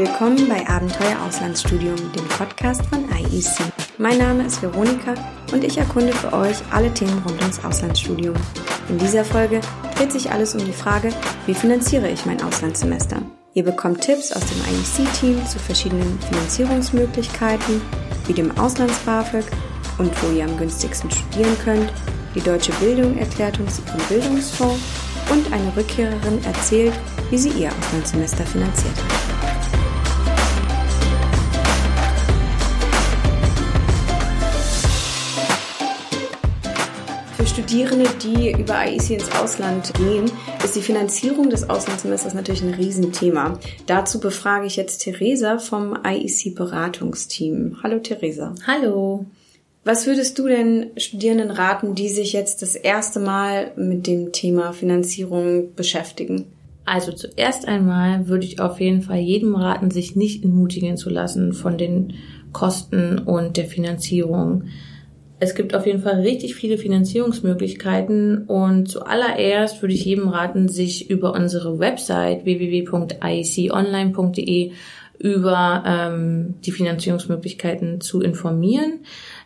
Willkommen bei Abenteuer Auslandsstudium, dem Podcast von IEC. Mein Name ist Veronika und ich erkunde für euch alle Themen rund ums Auslandsstudium. In dieser Folge dreht sich alles um die Frage, wie finanziere ich mein Auslandssemester? Ihr bekommt Tipps aus dem IEC-Team zu verschiedenen Finanzierungsmöglichkeiten, wie dem Auslands-BAföG und wo ihr am günstigsten studieren könnt. Die Deutsche Bildung erklärt uns ihren Bildungsfonds und eine Rückkehrerin erzählt, wie sie ihr Auslandssemester finanziert hat. Für Studierende, die über IEC ins Ausland gehen, ist die Finanzierung des Auslandssemesters natürlich ein Riesenthema. Dazu befrage ich jetzt Theresa vom IEC Beratungsteam. Hallo Theresa. Hallo. Was würdest du denn Studierenden raten, die sich jetzt das erste Mal mit dem Thema Finanzierung beschäftigen? Also zuerst einmal würde ich auf jeden Fall jedem raten, sich nicht entmutigen zu lassen von den Kosten und der Finanzierung. Es gibt auf jeden Fall richtig viele Finanzierungsmöglichkeiten und zuallererst würde ich jedem raten, sich über unsere Website www.ieconline.de über ähm, die Finanzierungsmöglichkeiten zu informieren.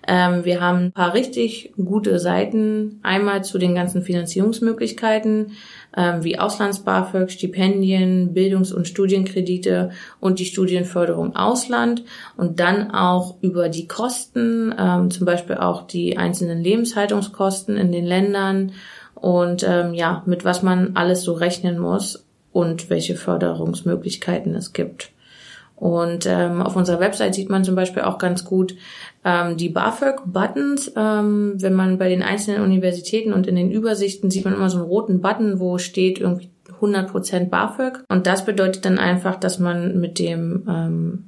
Ähm, wir haben ein paar richtig gute Seiten. Einmal zu den ganzen Finanzierungsmöglichkeiten ähm, wie Auslands-BAföG, Stipendien, Bildungs- und Studienkredite und die Studienförderung Ausland. Und dann auch über die Kosten, ähm, zum Beispiel auch die einzelnen Lebenshaltungskosten in den Ländern und ähm, ja, mit was man alles so rechnen muss und welche Förderungsmöglichkeiten es gibt. Und ähm, auf unserer Website sieht man zum Beispiel auch ganz gut ähm, die BAföG-Buttons. Ähm, wenn man bei den einzelnen Universitäten und in den Übersichten sieht man immer so einen roten Button, wo steht irgendwie 100% BAföG. Und das bedeutet dann einfach, dass man mit dem ähm,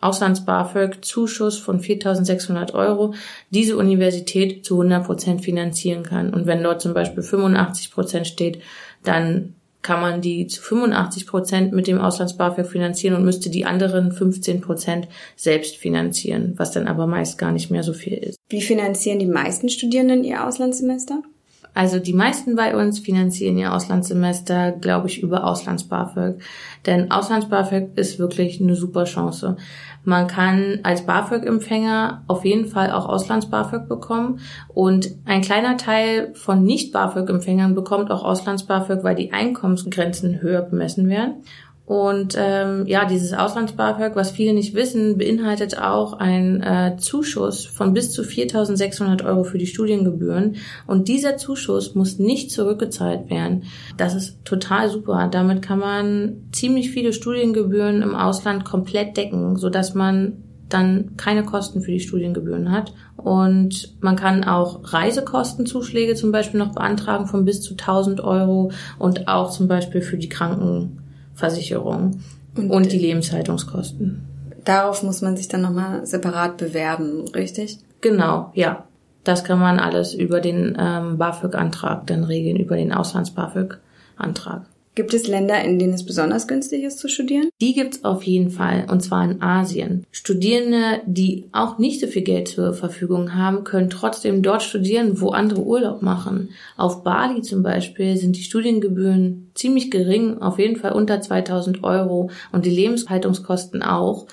Auslands-BAföG-Zuschuss von 4.600 Euro diese Universität zu 100% finanzieren kann. Und wenn dort zum Beispiel 85% steht, dann kann man die zu 85 Prozent mit dem Auslands-BAföG finanzieren und müsste die anderen 15 Prozent selbst finanzieren, was dann aber meist gar nicht mehr so viel ist. Wie finanzieren die meisten Studierenden ihr Auslandssemester? Also die meisten bei uns finanzieren ihr Auslandssemester, glaube ich, über Auslands-BAföG. Denn Auslands-BAföG ist wirklich eine super Chance. Man kann als BAföG-Empfänger auf jeden Fall auch Auslands-BAföG bekommen. Und ein kleiner Teil von Nicht-BAföG-Empfängern bekommt auch Auslands-BAföG, weil die Einkommensgrenzen höher bemessen werden. Und ähm, ja, dieses Auslands-BAföG, was viele nicht wissen, beinhaltet auch einen äh, Zuschuss von bis zu 4.600 Euro für die Studiengebühren. Und dieser Zuschuss muss nicht zurückgezahlt werden. Das ist total super. Damit kann man ziemlich viele Studiengebühren im Ausland komplett decken, sodass man dann keine Kosten für die Studiengebühren hat. Und man kann auch Reisekostenzuschläge zum Beispiel noch beantragen von bis zu 1000 Euro und auch zum Beispiel für die Kranken Versicherung und, und die Lebenshaltungskosten. Darauf muss man sich dann nochmal separat bewerben, richtig? Genau, ja. Das kann man alles über den ähm, BAföG-Antrag dann regeln, über den Auslands-BAföG-Antrag. Gibt es Länder, in denen es besonders günstig ist zu studieren? Die gibt's auf jeden Fall, und zwar in Asien. Studierende, die auch nicht so viel Geld zur Verfügung haben, können trotzdem dort studieren, wo andere Urlaub machen. Auf Bali zum Beispiel sind die Studiengebühren ziemlich gering, auf jeden Fall unter 2000 Euro und die Lebenshaltungskosten auch.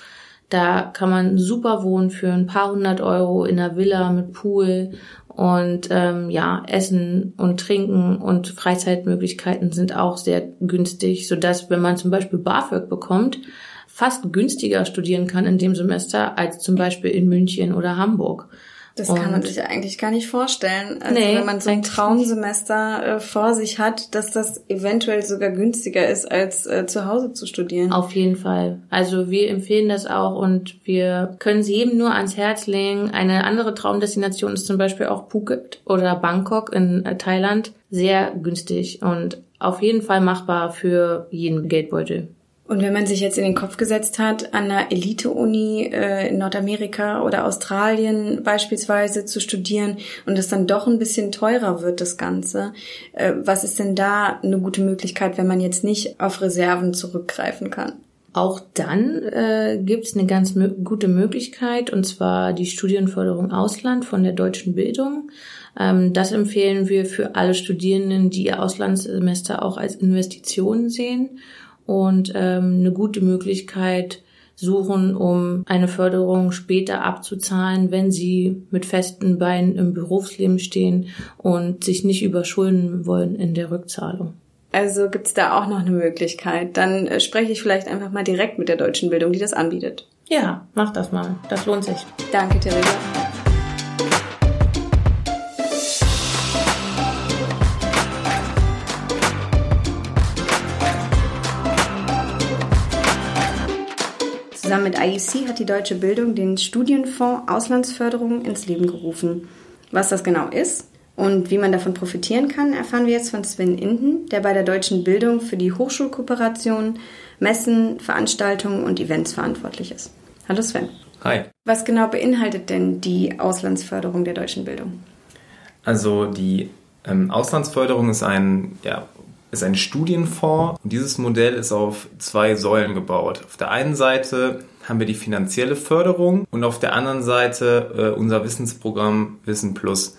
Da kann man super wohnen für ein paar hundert Euro in einer Villa mit Pool und ähm, ja, Essen und Trinken und Freizeitmöglichkeiten sind auch sehr günstig, so dass wenn man zum Beispiel BAföG bekommt, fast günstiger studieren kann in dem Semester als zum Beispiel in München oder Hamburg. Das und kann man sich eigentlich gar nicht vorstellen. Also nee, wenn man so ein Traumsemester äh, vor sich hat, dass das eventuell sogar günstiger ist, als äh, zu Hause zu studieren. Auf jeden Fall. Also wir empfehlen das auch und wir können es jedem nur ans Herz legen. Eine andere Traumdestination ist zum Beispiel auch Phuket oder Bangkok in äh, Thailand. Sehr günstig und auf jeden Fall machbar für jeden Geldbeutel. Und wenn man sich jetzt in den Kopf gesetzt hat, an einer Elite-Uni äh, in Nordamerika oder Australien beispielsweise zu studieren und es dann doch ein bisschen teurer wird, das Ganze, äh, was ist denn da eine gute Möglichkeit, wenn man jetzt nicht auf Reserven zurückgreifen kann? Auch dann äh, gibt es eine ganz mö gute Möglichkeit, und zwar die Studienförderung Ausland von der deutschen Bildung. Ähm, das empfehlen wir für alle Studierenden, die ihr Auslandssemester auch als Investition sehen und ähm, eine gute Möglichkeit, suchen, um eine Förderung später abzuzahlen, wenn sie mit festen Beinen im Berufsleben stehen und sich nicht überschulden wollen in der Rückzahlung. Also gibt's da auch noch eine Möglichkeit. Dann äh, spreche ich vielleicht einfach mal direkt mit der deutschen Bildung, die das anbietet. Ja, mach das mal. Das lohnt sich. Danke, Theresa. Zusammen mit IEC hat die Deutsche Bildung den Studienfonds Auslandsförderung ins Leben gerufen. Was das genau ist und wie man davon profitieren kann, erfahren wir jetzt von Sven Inden, der bei der Deutschen Bildung für die Hochschulkooperation, Messen, Veranstaltungen und Events verantwortlich ist. Hallo Sven. Hi. Was genau beinhaltet denn die Auslandsförderung der deutschen Bildung? Also die ähm, Auslandsförderung ist ein, ja, ist ein Studienfonds und dieses Modell ist auf zwei Säulen gebaut. Auf der einen Seite haben wir die finanzielle Förderung und auf der anderen Seite äh, unser Wissensprogramm Wissen Plus.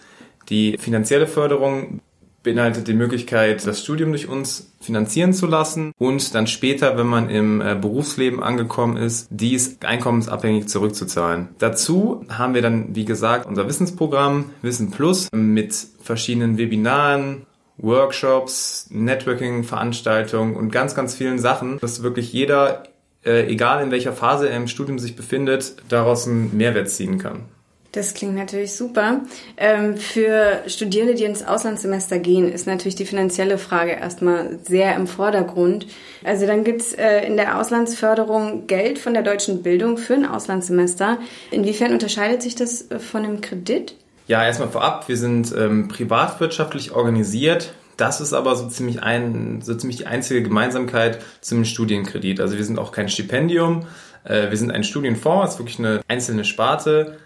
Die finanzielle Förderung beinhaltet die Möglichkeit, das Studium durch uns finanzieren zu lassen und dann später, wenn man im äh, Berufsleben angekommen ist, dies einkommensabhängig zurückzuzahlen. Dazu haben wir dann, wie gesagt, unser Wissensprogramm Wissen Plus mit verschiedenen Webinaren, Workshops, Networking-Veranstaltungen und ganz, ganz vielen Sachen, dass wirklich jeder, äh, egal in welcher Phase er im Studium sich befindet, daraus einen Mehrwert ziehen kann. Das klingt natürlich super. Ähm, für Studierende, die ins Auslandssemester gehen, ist natürlich die finanzielle Frage erstmal sehr im Vordergrund. Also dann gibt's äh, in der Auslandsförderung Geld von der deutschen Bildung für ein Auslandssemester. Inwiefern unterscheidet sich das äh, von einem Kredit? Ja, erstmal vorab, wir sind ähm, privatwirtschaftlich organisiert. Das ist aber so ziemlich ein, so ziemlich die einzige Gemeinsamkeit zum Studienkredit. Also wir sind auch kein Stipendium, äh, wir sind ein Studienfonds, das ist wirklich eine einzelne Sparte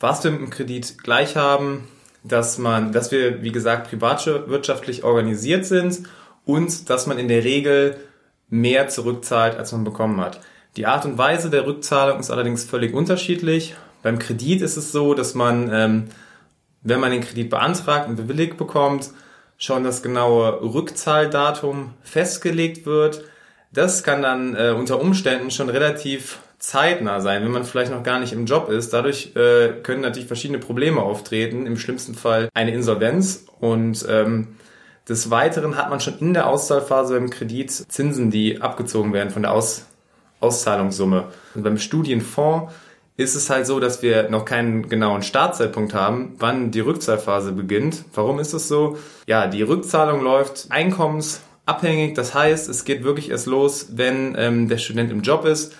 was wir mit dem Kredit gleich haben, dass man, dass wir, wie gesagt, privatwirtschaftlich organisiert sind und dass man in der Regel mehr zurückzahlt, als man bekommen hat. Die Art und Weise der Rückzahlung ist allerdings völlig unterschiedlich. Beim Kredit ist es so, dass man, ähm, wenn man den Kredit beantragt und bewilligt bekommt, schon das genaue Rückzahldatum festgelegt wird. Das kann dann äh, unter Umständen schon relativ zeitnah sein, wenn man vielleicht noch gar nicht im Job ist. Dadurch äh, können natürlich verschiedene Probleme auftreten, im schlimmsten Fall eine Insolvenz und ähm, des Weiteren hat man schon in der Auszahlphase beim Kredit Zinsen, die abgezogen werden von der Aus Auszahlungssumme. Und beim Studienfonds ist es halt so, dass wir noch keinen genauen Startzeitpunkt haben, wann die Rückzahlphase beginnt. Warum ist es so? Ja, die Rückzahlung läuft einkommensabhängig. Das heißt, es geht wirklich erst los, wenn ähm, der Student im Job ist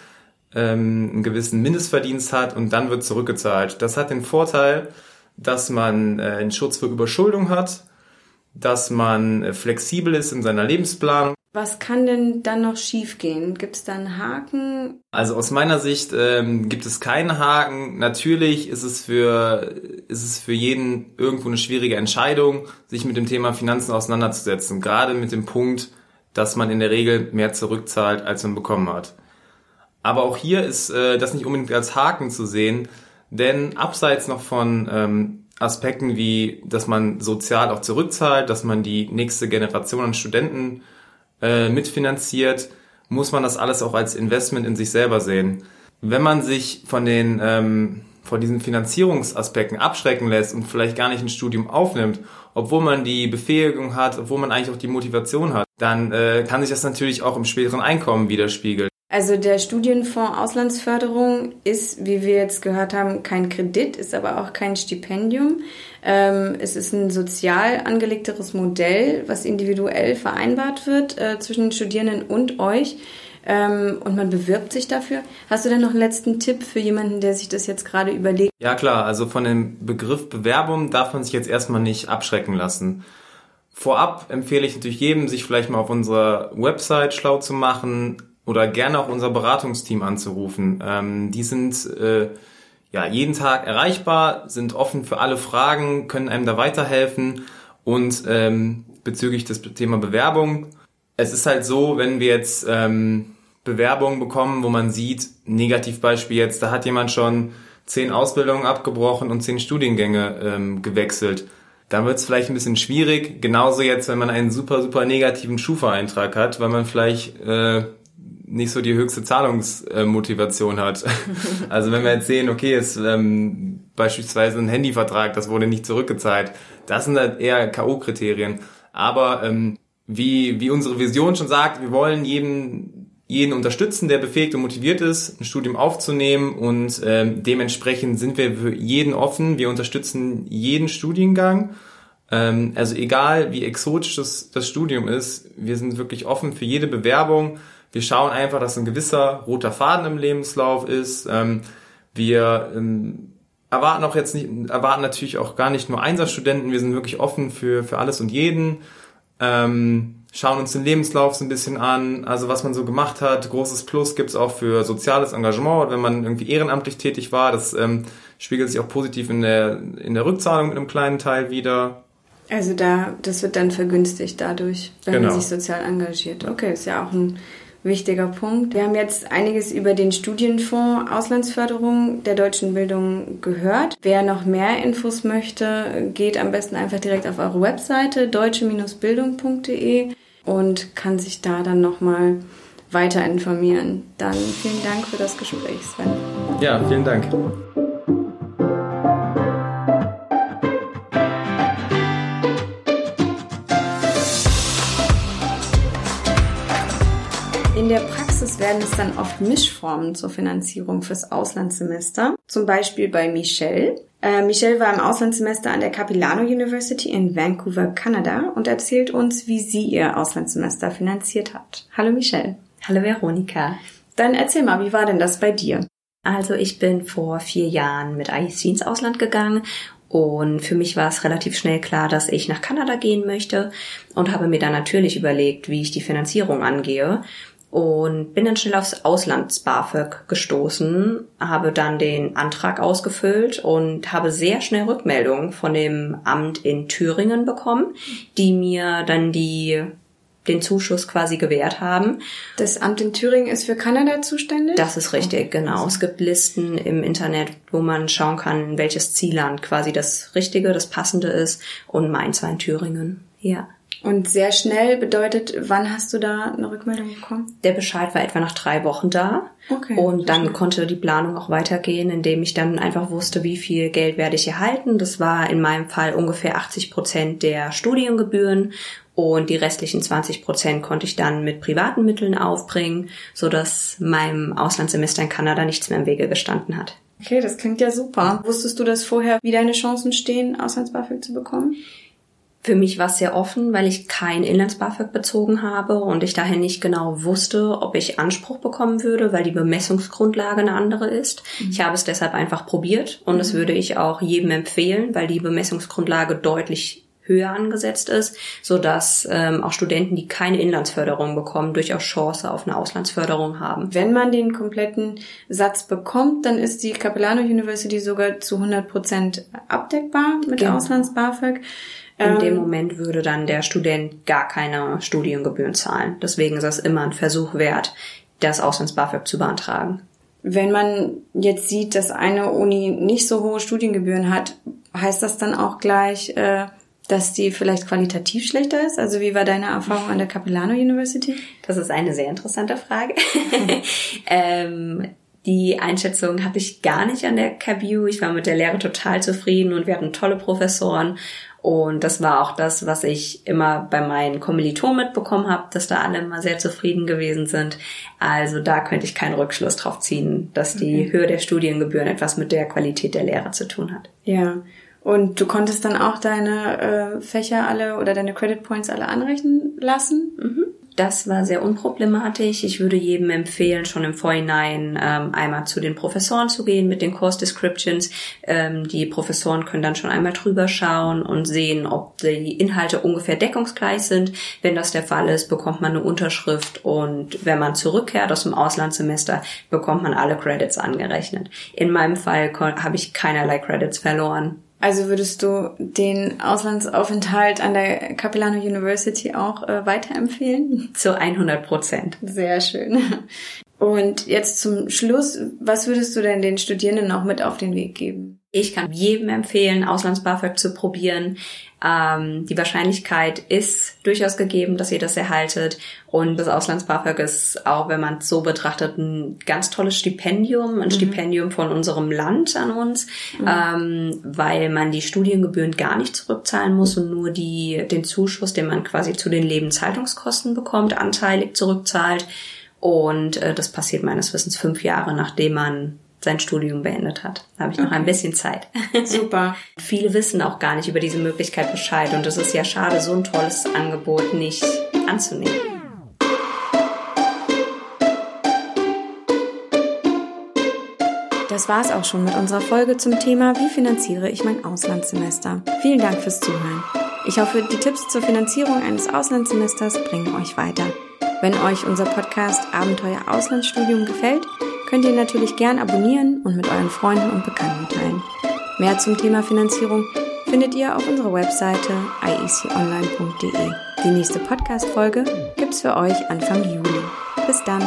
ähm, einen gewissen Mindestverdienst hat und dann wird zurückgezahlt. Das hat den Vorteil, dass man äh, einen Schutz vor Überschuldung hat, dass man äh, flexibel ist in seiner Lebensplanung. Was kann denn dann noch schiefgehen? Gibt es da einen Haken? Also aus meiner Sicht ähm, gibt es keinen Haken. Natürlich ist es für ist es für jeden irgendwo eine schwierige Entscheidung, sich mit dem Thema Finanzen auseinanderzusetzen. Gerade mit dem Punkt, dass man in der Regel mehr zurückzahlt, als man bekommen hat. Aber auch hier ist äh, das nicht unbedingt als Haken zu sehen, denn abseits noch von ähm, Aspekten wie, dass man sozial auch zurückzahlt, dass man die nächste Generation an Studenten äh, mitfinanziert, muss man das alles auch als Investment in sich selber sehen. Wenn man sich von den ähm, von diesen Finanzierungsaspekten abschrecken lässt und vielleicht gar nicht ein Studium aufnimmt, obwohl man die Befähigung hat, obwohl man eigentlich auch die Motivation hat, dann äh, kann sich das natürlich auch im späteren Einkommen widerspiegeln. Also der Studienfonds Auslandsförderung ist, wie wir jetzt gehört haben, kein Kredit, ist aber auch kein Stipendium. Ähm, es ist ein sozial angelegteres Modell, was individuell vereinbart wird äh, zwischen den Studierenden und euch. Ähm, und man bewirbt sich dafür. Hast du denn noch einen letzten Tipp für jemanden, der sich das jetzt gerade überlegt? Ja klar, also von dem Begriff Bewerbung darf man sich jetzt erstmal nicht abschrecken lassen. Vorab empfehle ich natürlich jedem, sich vielleicht mal auf unserer Website schlau zu machen, oder gerne auch unser Beratungsteam anzurufen. Ähm, die sind äh, ja jeden Tag erreichbar, sind offen für alle Fragen, können einem da weiterhelfen und ähm, bezüglich des Thema Bewerbung. Es ist halt so, wenn wir jetzt ähm, Bewerbungen bekommen, wo man sieht, Negativbeispiel jetzt, da hat jemand schon zehn Ausbildungen abgebrochen und zehn Studiengänge ähm, gewechselt. Dann wird es vielleicht ein bisschen schwierig. Genauso jetzt, wenn man einen super, super negativen Schufa-Eintrag hat, weil man vielleicht äh, nicht so die höchste Zahlungsmotivation hat. Also wenn wir jetzt sehen, okay, jetzt ähm, beispielsweise ein Handyvertrag, das wurde nicht zurückgezahlt, das sind halt eher K.O.-Kriterien. Aber ähm, wie, wie unsere Vision schon sagt, wir wollen jeden, jeden unterstützen, der befähigt und motiviert ist, ein Studium aufzunehmen und ähm, dementsprechend sind wir für jeden offen. Wir unterstützen jeden Studiengang. Ähm, also egal wie exotisch das, das Studium ist, wir sind wirklich offen für jede Bewerbung. Wir schauen einfach, dass ein gewisser roter Faden im Lebenslauf ist. Ähm, wir ähm, erwarten auch jetzt nicht, erwarten natürlich auch gar nicht nur Einsatzstudenten. Wir sind wirklich offen für, für alles und jeden. Ähm, schauen uns den Lebenslauf so ein bisschen an, also was man so gemacht hat. Großes Plus gibt's auch für soziales Engagement, wenn man irgendwie ehrenamtlich tätig war. Das spiegelt sich auch positiv in der, in der Rückzahlung mit einem kleinen Teil wieder. Also da, das wird dann vergünstigt dadurch, wenn Genau. man sich sozial engagiert. Okay, ist ja auch ein wichtiger Punkt. Wir haben jetzt einiges über den Studienfonds Auslandsförderung der deutschen Bildung gehört. Wer noch mehr Infos möchte, geht am besten einfach direkt auf eure Webseite deutsche-bildung.de und kann sich da dann nochmal weiter informieren. Dann vielen Dank für das Gespräch, Sven. Ja, vielen Dank. Praxis werden es dann oft Mischformen zur Finanzierung fürs Auslandssemester. Zum Beispiel bei Michelle. Äh, Michelle war im Auslandssemester an der Capilano University in Vancouver, Kanada und erzählt uns, wie sie ihr Auslandssemester finanziert hat. Hallo Michelle. Hallo Veronika. Dann erzähl mal, wie war denn das bei dir? Also ich bin vor vier Jahren mit IEC ins Ausland gegangen und für mich war es relativ schnell klar, dass ich nach Kanada gehen möchte und habe mir dann natürlich überlegt, wie ich die Finanzierung angehe und bin dann schnell aufs Auslands-BAföG gestoßen, habe dann den Antrag ausgefüllt und habe sehr schnell Rückmeldungen von dem Amt in Thüringen bekommen, die mir dann die den Zuschuss quasi gewährt haben. Das Amt in Thüringen ist für Kanada zuständig? Das ist richtig, genau. Es gibt Listen im Internet, wo man schauen kann, welches Zielland quasi das Richtige, das Passende ist. Und meins war in Thüringen. Ja. Und sehr schnell bedeutet, wann hast du da eine Rückmeldung bekommen? Der Bescheid war etwa nach drei Wochen da. Okay, Und dann konnte die Planung auch weitergehen, indem ich dann einfach wusste, wie viel Geld werde ich erhalten. Das war in meinem Fall ungefähr 80 Prozent der Studiengebühren. Und die restlichen 20 Prozent konnte ich dann mit privaten Mitteln aufbringen, sodass meinem Auslandssemester in Kanada nichts mehr im Wege gestanden hat. Okay, das klingt ja super. Wusstest du das vorher, wie deine Chancen stehen, Auslands-BAföG zu bekommen? Für mich war es sehr offen, weil ich kein Inlands-BAföG bezogen habe und ich daher nicht genau wusste, ob ich Anspruch bekommen würde, weil die Bemessungsgrundlage eine andere ist. Ich habe es deshalb einfach probiert und das würde ich auch jedem empfehlen, weil die Bemessungsgrundlage deutlich höher angesetzt ist, so dass ähm, auch Studenten, die keine Inlandsförderung bekommen, durchaus Chance auf eine Auslandsförderung haben. Wenn man den kompletten Satz bekommt, dann ist die Capilano University sogar zu 100 Prozent abdeckbar mit Genau. Auslands-BAföG. In Ähm, dem Moment würde dann der Student gar keine Studiengebühren zahlen. Deswegen ist es immer ein Versuch wert, das Auslands-BAföG zu beantragen. Wenn man jetzt sieht, dass eine Uni nicht so hohe Studiengebühren hat, heißt das dann auch gleich, äh, dass die vielleicht qualitativ schlechter ist? Also wie war deine Erfahrung an der Capilano University? Das ist eine sehr interessante Frage. ähm, die Einschätzung hatte ich gar nicht an der KBU. Ich war mit der Lehre total zufrieden und wir hatten tolle Professoren. Und das war auch das, was ich immer bei meinen Kommilitonen mitbekommen habe, dass da alle immer sehr zufrieden gewesen sind. Also da könnte ich keinen Rückschluss drauf ziehen, dass die Höhe der Studiengebühren etwas mit der Qualität der Lehre zu tun hat. Ja. Und du konntest dann auch deine äh, Fächer alle oder deine Credit Points alle anrechnen lassen? Das war sehr unproblematisch. Ich würde jedem empfehlen, schon im Vorhinein ähm, einmal zu den Professoren zu gehen mit den Course Descriptions. Ähm, die Professoren können dann schon einmal drüber schauen und sehen, ob die Inhalte ungefähr deckungsgleich sind. Wenn das der Fall ist, bekommt man eine Unterschrift und wenn man zurückkehrt aus dem Auslandssemester, bekommt man alle Credits angerechnet. In meinem Fall habe ich keinerlei Credits verloren. Also würdest du den Auslandsaufenthalt an der Capilano University auch äh, weiterempfehlen? Zu 100 Prozent. Sehr schön. Und jetzt zum Schluss, was würdest du denn den Studierenden noch mit auf den Weg geben? Ich kann jedem empfehlen, Auslands-BAföG zu probieren. Ähm, die Wahrscheinlichkeit ist durchaus gegeben, dass ihr das erhaltet. Und das Auslands-BAföG ist auch, wenn man es so betrachtet, ein ganz tolles Stipendium, ein mhm. Stipendium von unserem Land an uns, mhm. ähm, weil man die Studiengebühren gar nicht zurückzahlen muss und nur die, den Zuschuss, den man quasi zu den Lebenshaltungskosten bekommt, anteilig zurückzahlt. Und äh, das passiert meines Wissens fünf Jahre, nachdem man sein Studium beendet hat. Da habe ich noch okay. ein bisschen Zeit. Super. Viele wissen auch gar nicht über diese Möglichkeit Bescheid und es ist ja schade, so ein tolles Angebot nicht anzunehmen. Das war's auch schon mit unserer Folge zum Thema Wie finanziere ich mein Auslandssemester? Vielen Dank fürs Zuhören. Ich hoffe, die Tipps zur Finanzierung eines Auslandssemesters bringen euch weiter. Wenn euch unser Podcast Abenteuer Auslandsstudium gefällt, könnt ihr natürlich gern abonnieren und mit euren Freunden und Bekannten teilen. Mehr zum Thema Finanzierung findet ihr auf unserer Webseite ieconline.de. Die nächste Podcast-Folge gibt's für euch Anfang Juli. Bis dann!